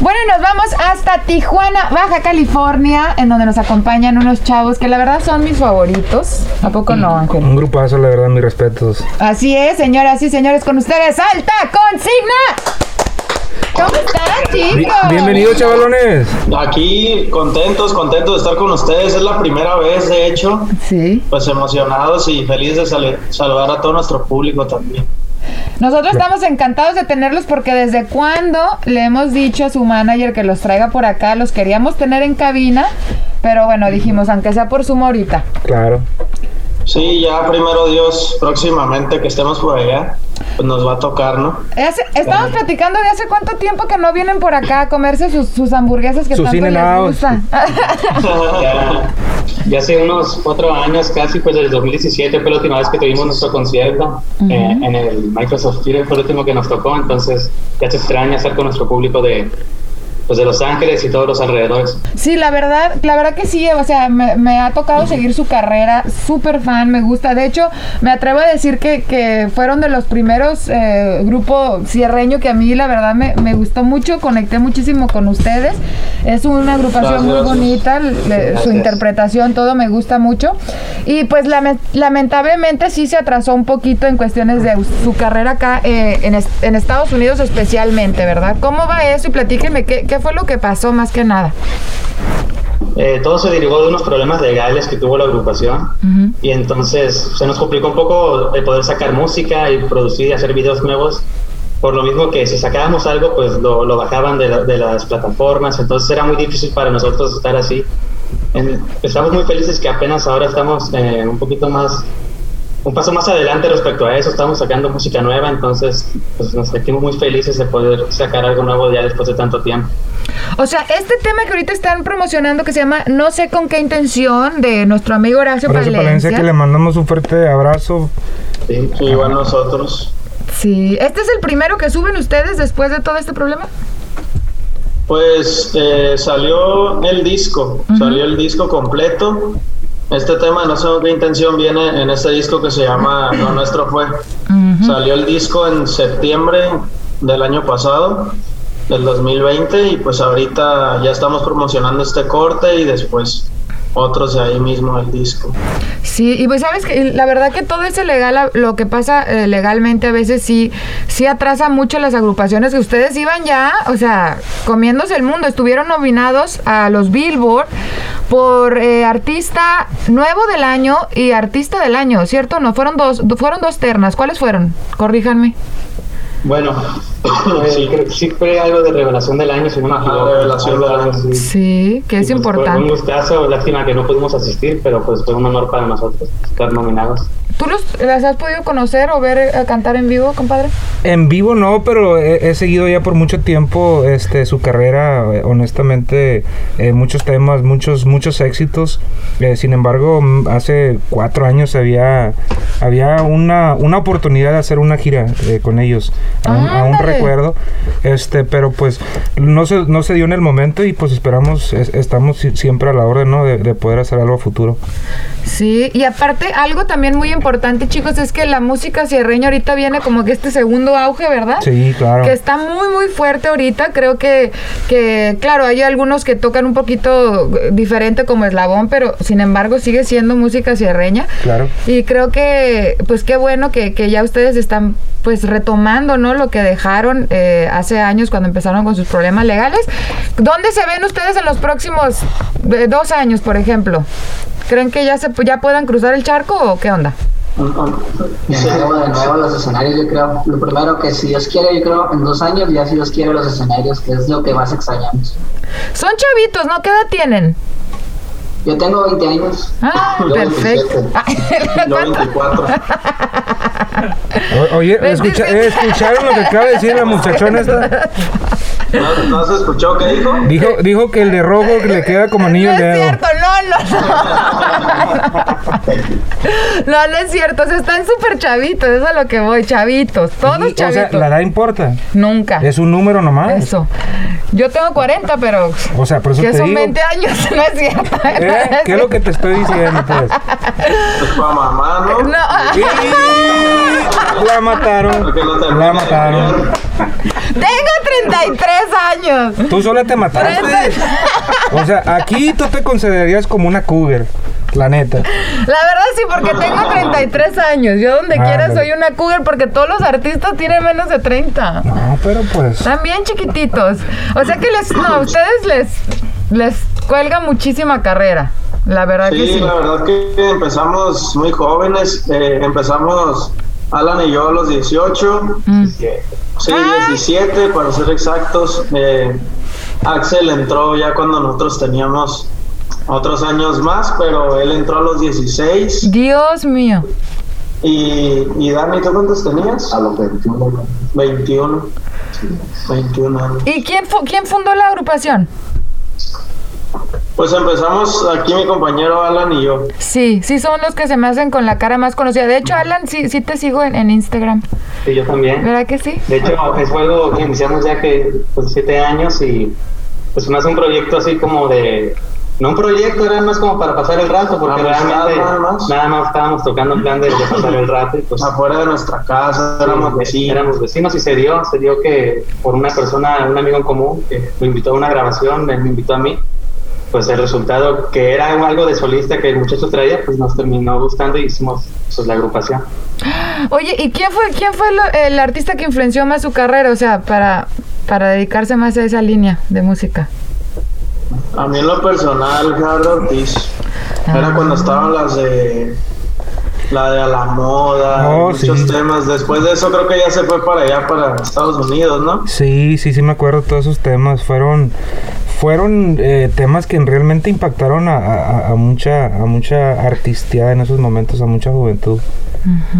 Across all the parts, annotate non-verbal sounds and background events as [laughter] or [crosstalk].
Bueno, y nos vamos hasta Tijuana, Baja California, en donde nos acompañan unos chavos que la verdad son mis favoritos. ¿A poco no, Ángel? Un grupazo, la verdad, mis respetos. Así es, señoras y señores, con ustedes, ¡Alta Consigna! ¿Cómo están, chicos? Bienvenidos, chavalones. Aquí contentos, contentos de estar con ustedes. Es la primera vez, de hecho. Sí. Pues emocionados y felices de sal- saludar a todo nuestro público también. Nosotros estamos encantados de tenerlos porque desde cuando le hemos dicho a su manager que los traiga por acá, los queríamos tener en cabina, pero bueno, dijimos, aunque sea por Zoom ahorita. Claro. Sí, ya primero Dios, próximamente que estemos por allá, pues nos va a tocar, ¿no? Hace- estamos platicando de hace cuánto tiempo que no vienen por acá a comerse sus, sus hamburguesas que Sus tanto les gusta. [laughs] [laughs] Ya, hace unos cuatro años casi, pues desde el 2017 fue la última vez que tuvimos nuestro concierto eh, en el Microsoft Theater, fue el último que nos tocó, entonces ya se extraña estar con nuestro público de, pues, de Los Ángeles y todos los alrededores. Sí, la verdad, la verdad que sí, o sea, me, me ha tocado seguir su carrera, súper fan, me gusta. De hecho, me atrevo a decir que, que fueron de los primeros eh, grupos cierreño que a mí, la verdad, me, me gustó mucho, conecté muchísimo con ustedes. Es una agrupación muy Gracias. bonita, le- su interpretación, todo me gusta mucho. Y pues lame- lamentablemente sí se atrasó un poquito en cuestiones de su carrera acá eh, en, en Estados Unidos especialmente, ¿verdad? ¿Cómo va eso? Y platíquenme, ¿qué, qué fue lo que pasó más que nada? Eh, todo se derivó de unos problemas legales que tuvo la agrupación y entonces se nos complicó un poco el poder sacar música y producir y hacer videos nuevos. Por lo mismo que si sacábamos algo, pues lo, lo bajaban de, la- de las plataformas, entonces era muy difícil para nosotros estar así. En- estamos muy felices que apenas ahora estamos eh, un poquito más, un paso más adelante respecto a eso, estamos sacando música nueva, entonces pues, nos sentimos muy felices de poder sacar algo nuevo ya después de tanto tiempo. O sea, este tema que ahorita están promocionando que se llama No sé con qué intención de nuestro amigo Horacio, Horacio Palencia. Palencia, que le mandamos un fuerte abrazo. Sí. Igual nosotros. Sí, ¿este es el primero que suben ustedes después de todo este problema? Pues eh, salió el disco, salió el disco completo. Este tema, no sé qué intención viene en este disco que se llama Lo Nuestro Fue. Salió el disco en septiembre del año pasado, del 2020, y pues ahorita ya estamos promocionando este corte y después otros de ahí mismo el disco. Sí, y pues sabes que la verdad que todo ese legal, lo que pasa eh, legalmente a veces sí, sí atrasa mucho las agrupaciones que ustedes iban ya, o sea, comiéndose el mundo, estuvieron nominados a los Billboard por eh, artista nuevo del año y artista del año, ¿cierto? No, fueron dos, fueron dos ternas, ¿cuáles fueron? Corríjanme. Bueno, sí, [coughs] creo que sí fue algo de revelación del año, si no me equivoco. Ah, revelación del año. Sí. Sí, que es Y, pues, Fue un importante. gustazo, lástima que no pudimos asistir, pero pues fue un honor para nosotros estar nominados. ¿Tú los, las has podido conocer o ver eh, cantar en vivo, compadre? En vivo no, pero he, he seguido ya por mucho tiempo este su carrera, eh, honestamente, eh, muchos temas, muchos muchos éxitos. Eh, sin embargo, mm, hace cuatro años había había una, una oportunidad de hacer una gira eh, con ellos. Aún, aún Ándale. recuerdo, este, pero pues no se no se dio en el momento y pues esperamos, es- estamos si- siempre a la orden, ¿no? De, de poder hacer algo a futuro. Sí, y aparte algo también muy importante, chicos, es que la música sierreña ahorita viene como que este segundo auge, ¿verdad? Sí, claro. Que está muy, muy fuerte ahorita. Creo que, que, claro, hay algunos que tocan un poquito eh, diferente como eslabón, pero sin embargo sigue siendo música sierreña. Claro. Y creo que, pues qué bueno que, que ya ustedes están pues retomando, ¿no? Lo que dejaron eh, hace años cuando empezaron con sus problemas legales. ¿Dónde se ven ustedes en los próximos eh, dos años, por ejemplo? ¿Creen que ya se ya puedan cruzar el charco o qué onda? De nuevo, de nuevo los escenarios, yo creo. Lo primero que si Dios quiere, yo creo en dos años ya si Dios quiere los escenarios, que es lo que más extrañamos. Son chavitos, ¿no? ¿Qué edad tienen? Yo tengo 20 años. Ah, Yo perfecto. 27. Yo 24. O- Oye, escucha- eh, ¿escucharon lo que acaba de decir la muchachona esta? ¿No, ¿No se escuchó qué dijo? Dijo, dijo que el de rojo que le queda como anillo no al es dedo. cierto, no, no. [laughs] No, no es cierto. O sea, están súper chavitos, eso es a lo que voy, chavitos. Todos Sí, o sea, chavitos. la edad importa. Nunca. Es un número nomás. Eso. Yo tengo 40, pero. O sea, por eso que te son digo. 20 años, [laughs] no es cierto. [laughs] ¿Qué es lo que te estoy diciendo, pues? Pues para mamá, ¿no? No. Sí, [laughs] La mataron. Porque no termina La mataron. Tengo 33 años. Tú sola te mataste. O sea, aquí tú te considerarías como una cougar. La neta. La verdad sí, porque tengo 33 años. Yo donde Ah, quiera ándale. soy una cougar porque todos los artistas tienen menos de 30. No, pero pues. Están bien chiquititos. O sea que les, no, a ustedes les, les cuelga muchísima carrera. La verdad que Sí, sí. la verdad que empezamos muy jóvenes. eh, empezamos Alan y yo a los 18. Mm. Sí, Ah. 17 para ser exactos. Eh, Axel entró ya cuando nosotros teníamos otros años más, pero él entró a los 16. Dios mío. Y, y Dani, ¿tú cuántos tenías? A los 21. 21. 21 años. ¿Y quién, fu- quién fundó la agrupación? Pues empezamos aquí mi compañero Alan y yo. Sí, sí son los que se me hacen con la cara más conocida. De hecho, Alan, sí, sí te sigo en, en Instagram. Sí, yo también. ¿Verdad que sí? De hecho, es algo que iniciamos ya que pues siete años y pues más un proyecto así como de no un proyecto, era más como para pasar el rato, porque Amistad, realmente nada más. nada más estábamos tocando en plan de, de pasar el rato y pues Afuera de nuestra casa, éramos vecinos. éramos vecinos y se dio, se dio que por una persona, un amigo en común, que lo invitó a una grabación, me me invitó a mí, pues el resultado que era algo de solista que el muchacho traía, pues nos terminó gustando y hicimos pues la agrupación. Oye, ¿y quién fue, quién fue lo- el artista que influenció más su carrera? O sea, para, para dedicarse más a esa línea de música. A mí en lo personal, Gerardo Ortiz. Era Ah. cuando estaban las de. La de a la moda, Oh, muchos sí. temas. Después de eso, creo que ya se fue para allá, para Estados Unidos, ¿no? Sí, sí, sí me acuerdo todos esos temas. Fueron, fueron eh, temas que realmente impactaron a, a- a mucha, a mucha artistía en esos momentos, a mucha juventud.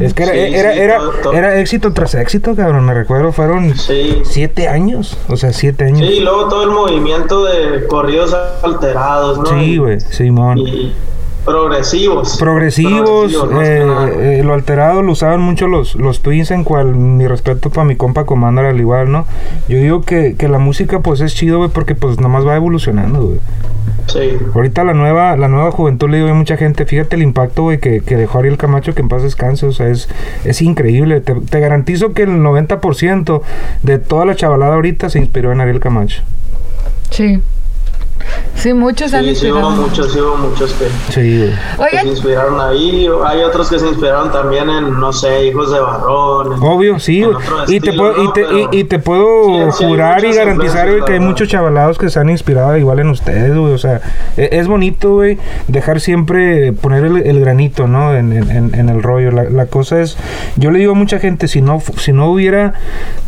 Es que era, Sí, era, sí, era, todo- todo. era éxito tras éxito, cabrón. Me recuerdo, fueron Sí. siete años. O sea, siete años. Sí, y luego todo el movimiento de corridos alterados, ¿no? Sí, güey, Simón. Y progresivos. Progresivos, eh, eh, lo alterado lo usaban mucho los, los Twins, en cual mi respeto para mi compa Commander al igual, ¿no? Yo digo que, que la música pues es chido, güey, porque pues nomás va evolucionando, güey. Sí. Ahorita la nueva, la nueva juventud le digo a mucha gente, fíjate el impacto, güey, que, que dejó Ariel Camacho, que en paz descanse, o sea, es, es increíble. Te, te garantizo que el 90% de toda la chavalada ahorita se inspiró en Ariel Camacho. Sí. Sí, muchos han Sí, sí hubo inspirado. muchos, sí hubo muchos que, Sí, se inspiraron ahí. Hay otros que se inspiraron también en, no sé, Hijos de Barrón. Obvio, sí, Y te, puedo, y, te, y, y te puedo Sí, sí hay jurar y garantizar, güey, que hay muchos chavalados que se han inspirado igual en ustedes, güey. O sea, e- es bonito, güey, dejar siempre, poner el, el granito, ¿no? En, en- en- el rollo. La, la cosa es, yo le digo a mucha gente, si no, si no hubiera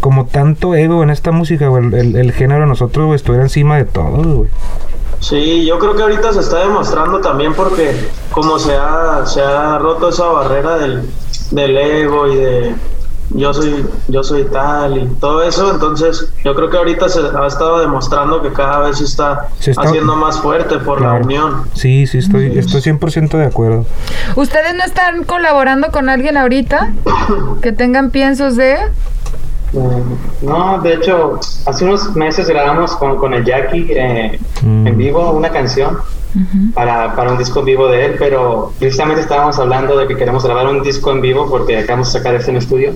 como tanto ego en esta música, güey, el, el- el género de nosotros, güey, estuviera encima de todo, güey. Sí, yo creo que ahorita se está demostrando también porque como se ha, se ha roto esa barrera del, del ego y de yo soy, yo soy tal y todo eso, entonces yo creo que ahorita se ha estado demostrando que cada vez se está, Se está- haciendo más fuerte por la unión. Sí, sí, estoy, estoy 100% de acuerdo. ¿ustedes no están colaborando con alguien ahorita? Que tengan piensos de... Mm, No, de hecho, hace unos meses grabamos con, con el Jackie eh, Mm. en vivo una canción para, para un disco en vivo de él, pero precisamente estábamos hablando de que queremos grabar un disco en vivo porque acabamos de sacar este en estudio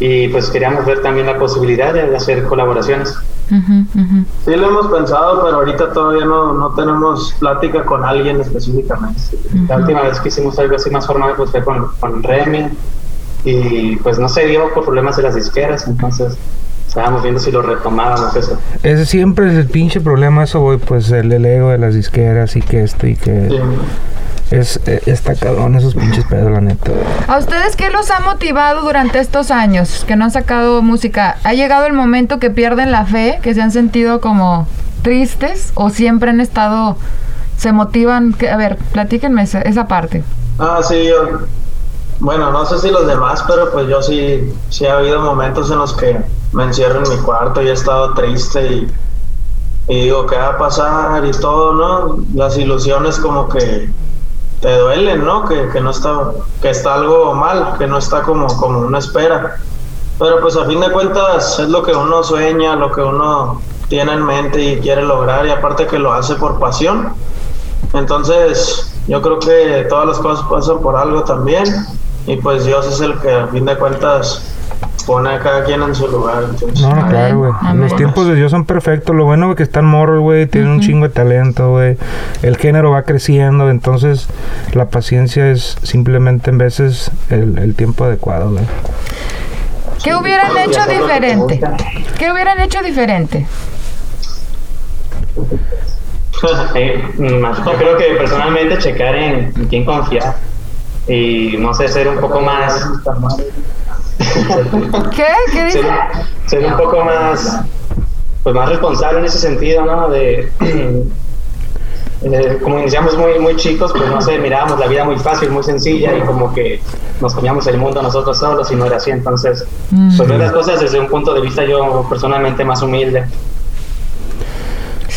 y pues queríamos ver también la posibilidad de hacer colaboraciones. Sí lo hemos pensado, pero ahorita todavía no, no tenemos plática con alguien específicamente. La última vez que hicimos algo así más formal pues fue con, con Remy y pues no se dio por problemas de las disqueras, entonces estábamos viendo si lo retomábamos eso. Ese siempre es el pinche problema, eso, güey, pues el, el ego de las disqueras y que esto y que... Sí. Es, eh, está cabrón esos pinches pedos, la neta. ¿A ustedes qué los ha motivado durante estos años que no han sacado música? ¿Ha llegado el momento que pierden la fe, que se han sentido como tristes o siempre han estado, se motivan? Que, a ver, platíquenme esa, esa parte. Ah, sí, yo. Bueno, no sé si los demás, pero pues yo sí, sí ha habido momentos en los que me encierro en mi cuarto y he estado triste y, digo, ¿qué va a pasar? Y todo, ¿no? Las ilusiones como que te duelen, ¿no? Que, que no está, que está algo mal, que no está como, como una espera. Pero pues a fin de cuentas es lo que uno sueña, lo que uno tiene en mente y quiere lograr y aparte que lo hace por pasión. Entonces yo creo que todas las cosas pasan por algo también y pues Dios es el que a fin de cuentas pone a cada quien en su lugar. Entonces, No, no, claro, güey. Los tiempos de Dios son perfectos. Lo bueno, güey, que están morros, güey. Tienen un chingo de talento, güey. El género va creciendo. Entonces, la paciencia es simplemente en veces el, el tiempo adecuado, güey. ¿Qué hubieran hecho diferente? ¿Qué hubieran hecho diferente? [laughs] Eh, más- yo creo que personalmente checar en, en quién confiar y no sé, ser un poco más, ¿Qué? ¿Qué [laughs] ser, dice? ser un poco más, pues más responsable en ese sentido, ¿no? De, [clears throat] de- como iniciamos muy, muy chicos, pues no sé, mirábamos la vida muy fácil, muy sencilla y como que nos comíamos el mundo nosotros solos y no era así, entonces, pues ver las cosas desde un punto de vista yo personalmente más humilde.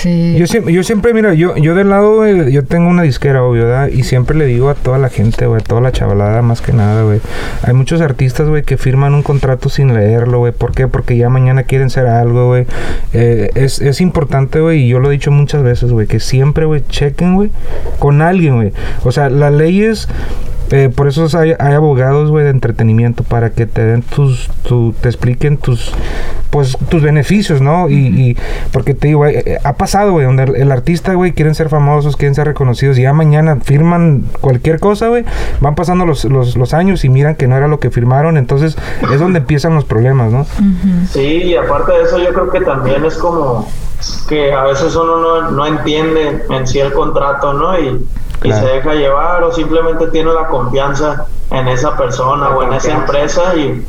Sí. Yo siempre, yo siempre, mira, yo, yo del lado, yo tengo una disquera, obvio, ¿verdad? Y siempre le digo a toda la gente, güey, toda la chavalada, más que nada, güey. Hay muchos artistas, güey, que firman un contrato sin leerlo, güey. ¿Por qué? Porque ya mañana quieren ser algo, güey. Eh, es, es importante, güey, y yo lo he dicho muchas veces, güey, que siempre, güey, chequen, güey, con alguien, güey. O sea, las leyes... Eh, por eso hay, hay abogados, güey, de entretenimiento para que te den tus, tu, te expliquen tus, pues, tus beneficios, ¿no? Y, y porque te digo, eh, ha pasado, güey, donde el, el artista, güey, quieren ser famosos, quieren ser reconocidos y ya mañana firman cualquier cosa, güey, van pasando los, los, los años y miran que no era lo que firmaron, entonces es donde empiezan los problemas, ¿no? Sí, y aparte de eso yo creo que también es como que a veces uno no, no entiende en sí el contrato, ¿no? Y, y se deja llevar o simplemente tiene la confianza en esa persona o en esa empresa y,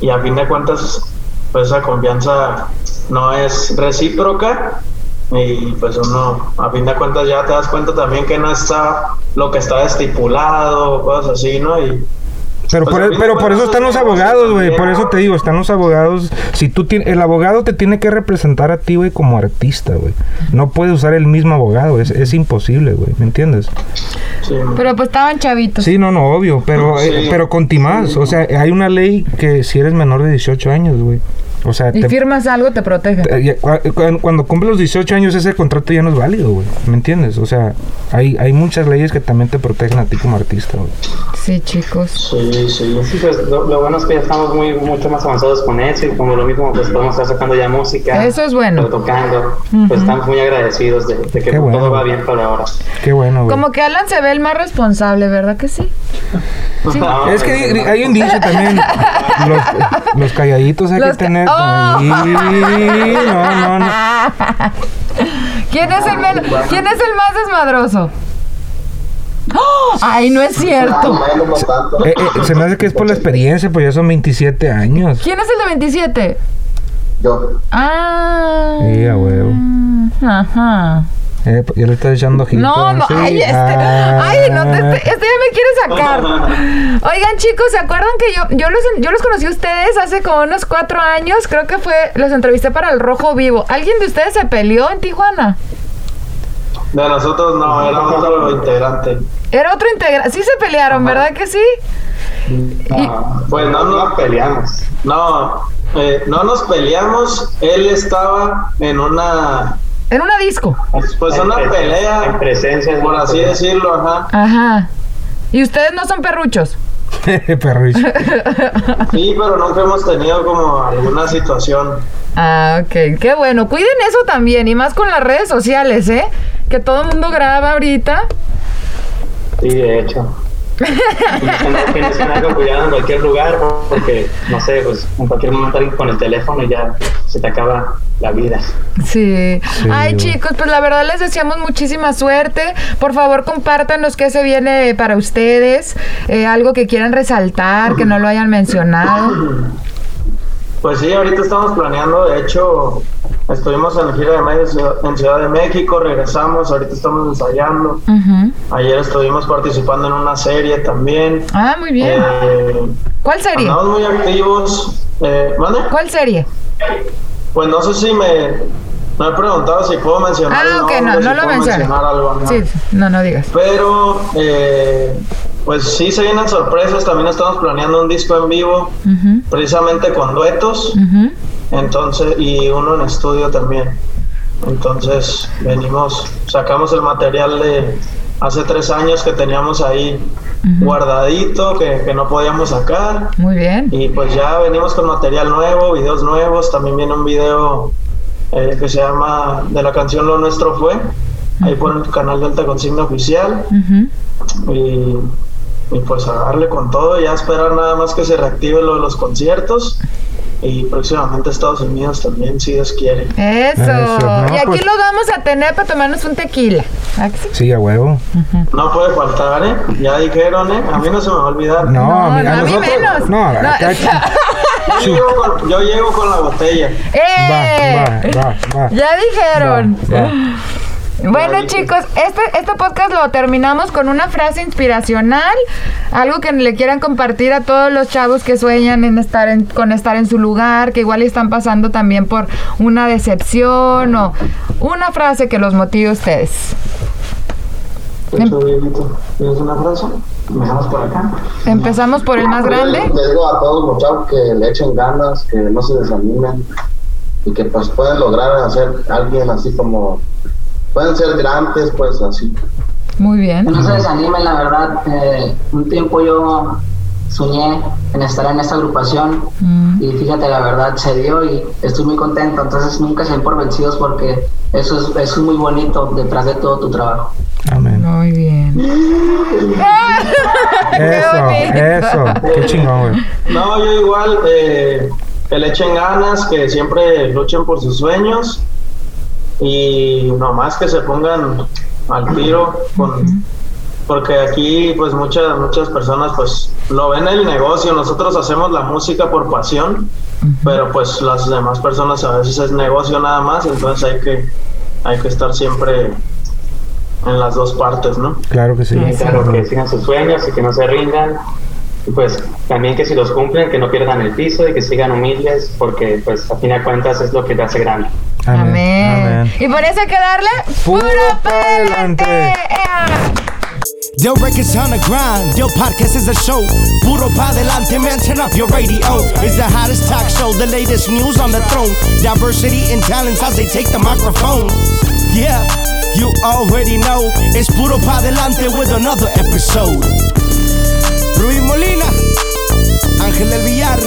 y a fin de cuentas pues esa confianza no es recíproca y pues uno a fin de cuentas ya te das cuenta también que no está lo que está estipulado o cosas así, ¿no? Y Pero, por, a e- pero por eso están los abogados, güey. Por eso te digo, están los abogados. Si tú tienes, el abogado te tiene que representar a ti, güey, como artista, güey. No puede usar el mismo abogado, es, es imposible, güey. ¿Me entiendes? sí. Pero pues estaban chavitos. Sí, no, no, obvio, pero, Sí. eh, pero con timás. O sea, hay una ley que si eres menor de 18 años, güey. O sea, Y te- firmas algo, te protege. eh, ya- cua- cuan- cuando cumples los 18 años ese contrato ya no es válido, güey. ¿Me entiendes? O sea, hay, hay muchas leyes que también te protegen a ti como artista, güey. Sí, chicos. Sí, sí. Sí, pues lo, lo bueno es que ya estamos muy mucho más avanzados con eso y como lo mismo pues podemos estar sacando ya música. Eso es bueno. tocando. Pues estamos muy agradecidos de, de que bueno, todo va bien por ahora. Qué bueno, güey. Como que Alan se ve el más responsable, ¿verdad que sí? Sí. No, [laughs] Es que hay un dicho también. [laughs] Los, los calladitos hay Los que ca- tener. ¡Oh! No, no, no. ¿Quién es el men- ¿Quién es el más desmadroso? ¡Oh! Ay, no es cierto. Eh, eh, se me hace que es por la experiencia, pues ya son 27 años. ¿Quién es el de 27? Yo. Ah. Sí, a huevo. Ajá. Eh, ya le estás echando ojito. No, no, ¿sí? ay, este, Ah. ay, no, te- este, este ya me quiere sacar. Oigan, chicos, ¿se acuerdan que yo, yo los, yo los conocí a ustedes hace como unos cuatro años? Creo que fue, los entrevisté para el Rojo Vivo. ¿Alguien de ustedes se peleó en Tijuana? De nosotros no, era otro integrante. Era otro integrante. Sí se pelearon, ¿verdad que sí? no, Pues no, no no, peleamos. no, eh, no nos peleamos. Él estaba en una, En una disco. pues En una pelea, En presencia. por así decirlo, ajá. Ajá. ¿Y ustedes no son perruchos? [laughs] Perrucho. [laughs] Sí, pero nunca hemos tenido como alguna situación. Ah, ok. Qué bueno. Cuiden eso también. Y más con las redes sociales, ¿eh? Que todo el mundo graba ahorita. Sí, de hecho. Tienes que tener algo cuidado en cualquier lugar porque, no sé, pues en cualquier momento alguien con el teléfono y ya se te acaba la vida. Sí. Sí, Ay, chicos, pues la verdad les deseamos muchísima suerte. Por favor, compártanos qué se viene para ustedes. Eh, algo que quieran resaltar, que no lo hayan mencionado. Pues sí, ahorita estamos planeando, de hecho, estuvimos en la gira de medios en Ciudad de México, regresamos, ahorita estamos ensayando. Ayer estuvimos participando en una serie también. Ah, muy bien. Eh, ¿Cuál serie? andamos muy activos. Eh. ¿Cuál serie? Pues no sé si me, me he preguntado si puedo mencionar. Ah, ok, no, si no lo puedo menciones. mencionar algo, ¿no? Sí, no, no digas. Pero, eh, pues sí se vienen sorpresas. También estamos planeando un disco en vivo, precisamente con duetos. Entonces, y uno en estudio también. Entonces, venimos, sacamos el material de hace tres años que teníamos ahí guardadito, que, que no podíamos sacar. Muy bien. Y pues ya venimos con material nuevo, videos nuevos. También viene un video eh, que se llama de la canción Lo Nuestro Fue. Ahí por el canal Delta Consigna Oficial. Y pues a darle con todo, ya esperar nada más que se reactive lo de los conciertos. Y próximamente Estados Unidos también, si Dios quiere. Eso. Eso, no, y aquí pues- los vamos a tener para tomarnos un tequila. ¿Ah, que sí? A huevo. No puede faltar, ¿eh? Ya dijeron, ¿eh? A mí no se me va a olvidar. No, No, a mí, no, a a mí nosotros. menos. No, No. acá- Yo, llego con, yo llego con la botella. ¡Eh! Va, va, va, va. Ya dijeron. Bueno chicos, este, este podcast lo terminamos con una frase inspiracional, algo que le quieran compartir a todos los chavos que sueñan en estar en, con estar en su lugar, que igual están pasando también por una decepción o una frase que los motive a ustedes. De hecho, Dieguito, ¿Tienes una frase? Empezamos por acá. Empezamos por el más grande. Les digo a todos los chavos que le echen ganas, que no se desanimen y que pues pueden lograr hacer alguien así como pueden ser grandes, pues así. Muy bien. no se desanimen, la verdad. eh, un tiempo yo soñé en estar en esta agrupación Mm, y fíjate, la verdad se dio y estoy muy contento. Entonces nunca se den por vencidos porque eso es, eso es muy bonito detrás de todo tu trabajo. Amén. Muy bien. [laughs] Eso, eso. Qué chingón, güey. No, yo igual, eh, que le echen ganas, que siempre luchen por sus sueños y nomás que se pongan al tiro con... Porque aquí pues muchas muchas personas pues lo ven el negocio, nosotros hacemos la música por pasión, pero pues las demás personas a veces es negocio nada más, entonces hay que hay que estar siempre en las dos partes, ¿no? Claro que sí. Y claro, que sigan sus sueños y que no se rindan. Pues también que si los cumplen, que no pierdan el piso y que sigan humildes, porque pues a fin de cuentas es lo que te hace grande. Amén. Amén. Y por eso hay que darle Puro puro pa'lante. pa'lante. ¡Ea! Yo records on the grind. Yo podcast is a show. Puro pa delante, man. Turn up your radio. It's the hottest talk show. The latest news on the throne. Diversity and talents as they take the microphone. Yeah, you already know. It's Puro pa delante with another episode. Ruiz Molina, Ángel del Villar.